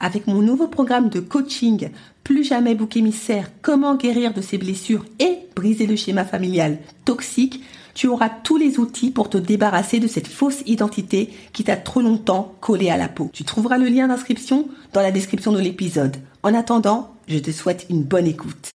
Avec mon nouveau programme de coaching Plus jamais bouc émissaire, comment guérir de ses blessures et briser le schéma familial toxique, tu auras tous les outils pour te débarrasser de cette fausse identité qui t'a trop longtemps collé à la peau. Tu trouveras le lien d'inscription dans la description de l'épisode. En attendant, je te souhaite une bonne écoute.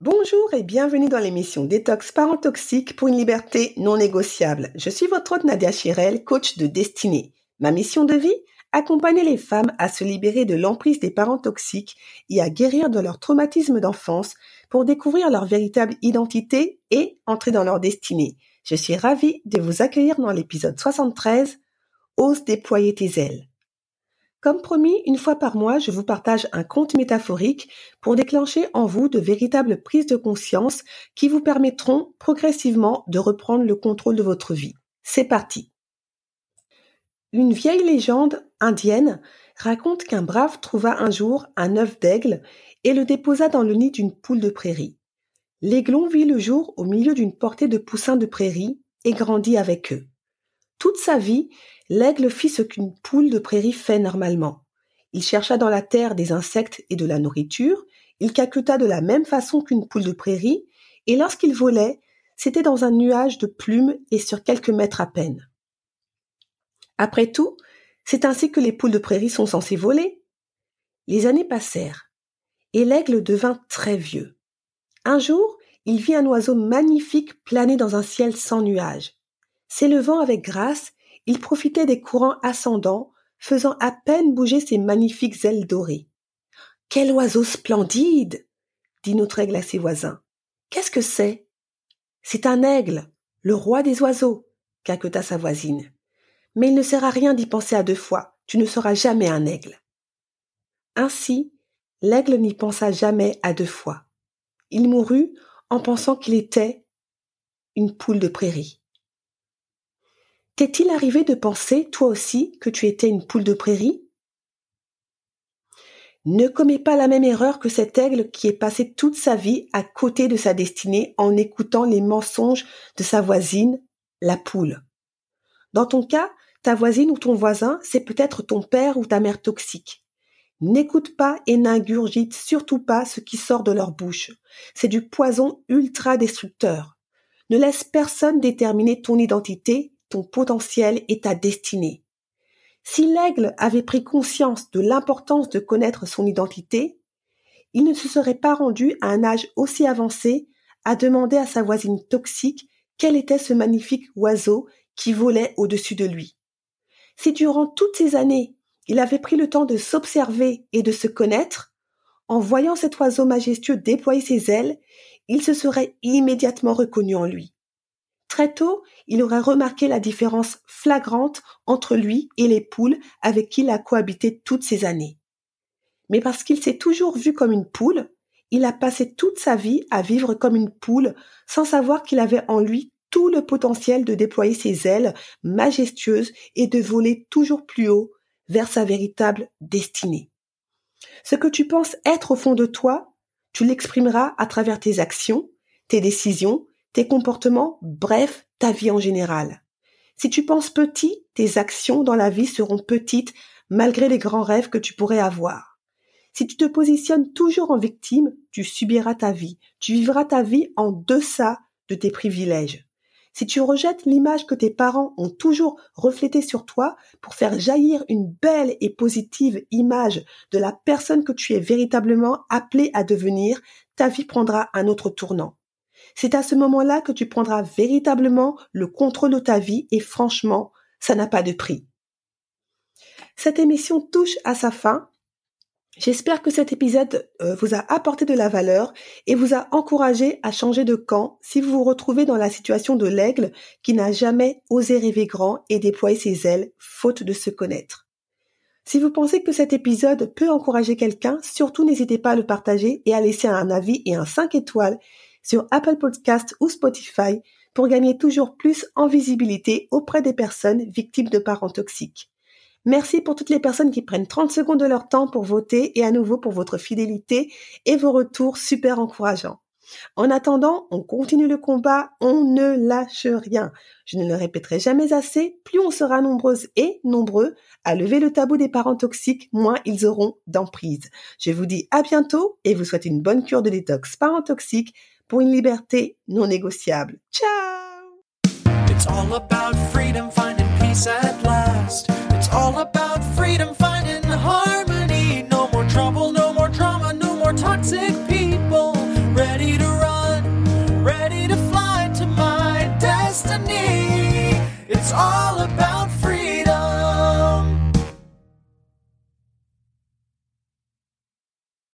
Bonjour et bienvenue dans l'émission Détox Parents Toxiques pour une liberté non négociable. Je suis votre hôte Nadia Chirel, coach de destinée. Ma mission de vie? Accompagner les femmes à se libérer de l'emprise des parents toxiques et à guérir de leur traumatisme d'enfance pour découvrir leur véritable identité et entrer dans leur destinée. Je suis ravie de vous accueillir dans l'épisode 73 Ose déployer tes ailes. Comme promis, une fois par mois, je vous partage un conte métaphorique pour déclencher en vous de véritables prises de conscience qui vous permettront progressivement de reprendre le contrôle de votre vie. C'est parti. Une vieille légende indienne raconte qu'un brave trouva un jour un œuf d'aigle et le déposa dans le nid d'une poule de prairie. L'aiglon vit le jour au milieu d'une portée de poussins de prairie et grandit avec eux. Toute sa vie, l'aigle fit ce qu'une poule de prairie fait normalement. Il chercha dans la terre des insectes et de la nourriture, il caqueta de la même façon qu'une poule de prairie, et lorsqu'il volait, c'était dans un nuage de plumes et sur quelques mètres à peine. Après tout, c'est ainsi que les poules de prairie sont censées voler. Les années passèrent, et l'aigle devint très vieux. Un jour, il vit un oiseau magnifique planer dans un ciel sans nuages. S'élevant avec grâce, il profitait des courants ascendants, faisant à peine bouger ses magnifiques ailes dorées. Quel oiseau splendide dit notre aigle à ses voisins. Qu'est-ce que c'est? C'est un aigle, le roi des oiseaux, caqueta sa voisine. Mais il ne sert à rien d'y penser à deux fois, tu ne seras jamais un aigle. Ainsi, l'aigle n'y pensa jamais à deux fois. Il mourut en pensant qu'il était une poule de prairie. T'est-il arrivé de penser, toi aussi, que tu étais une poule de prairie? Ne commets pas la même erreur que cet aigle qui est passé toute sa vie à côté de sa destinée en écoutant les mensonges de sa voisine, la poule. Dans ton cas, ta voisine ou ton voisin, c'est peut-être ton père ou ta mère toxique. N'écoute pas et n'ingurgite surtout pas ce qui sort de leur bouche. C'est du poison ultra destructeur. Ne laisse personne déterminer ton identité potentiel et ta destinée. Si l'aigle avait pris conscience de l'importance de connaître son identité, il ne se serait pas rendu à un âge aussi avancé à demander à sa voisine toxique quel était ce magnifique oiseau qui volait au-dessus de lui. Si durant toutes ces années, il avait pris le temps de s'observer et de se connaître, en voyant cet oiseau majestueux déployer ses ailes, il se serait immédiatement reconnu en lui. Très tôt, il aurait remarqué la différence flagrante entre lui et les poules avec qui il a cohabité toutes ces années. Mais parce qu'il s'est toujours vu comme une poule, il a passé toute sa vie à vivre comme une poule sans savoir qu'il avait en lui tout le potentiel de déployer ses ailes majestueuses et de voler toujours plus haut vers sa véritable destinée. Ce que tu penses être au fond de toi, tu l'exprimeras à travers tes actions, tes décisions, tes comportements, bref, ta vie en général. Si tu penses petit, tes actions dans la vie seront petites malgré les grands rêves que tu pourrais avoir. Si tu te positionnes toujours en victime, tu subiras ta vie, tu vivras ta vie en deçà de tes privilèges. Si tu rejettes l'image que tes parents ont toujours reflétée sur toi pour faire jaillir une belle et positive image de la personne que tu es véritablement appelé à devenir, ta vie prendra un autre tournant. C'est à ce moment-là que tu prendras véritablement le contrôle de ta vie et franchement, ça n'a pas de prix. Cette émission touche à sa fin. J'espère que cet épisode euh, vous a apporté de la valeur et vous a encouragé à changer de camp si vous vous retrouvez dans la situation de l'aigle qui n'a jamais osé rêver grand et déployer ses ailes faute de se connaître. Si vous pensez que cet épisode peut encourager quelqu'un, surtout n'hésitez pas à le partager et à laisser un avis et un 5 étoiles sur Apple Podcast ou Spotify pour gagner toujours plus en visibilité auprès des personnes victimes de parents toxiques. Merci pour toutes les personnes qui prennent 30 secondes de leur temps pour voter et à nouveau pour votre fidélité et vos retours super encourageants. En attendant, on continue le combat, on ne lâche rien. Je ne le répéterai jamais assez, plus on sera nombreuses et nombreux à lever le tabou des parents toxiques, moins ils auront d'emprise. Je vous dis à bientôt et vous souhaite une bonne cure de détox parents toxiques pour une liberté non négociable. Ciao! It's all about freedom, finding peace at last. It's all about freedom,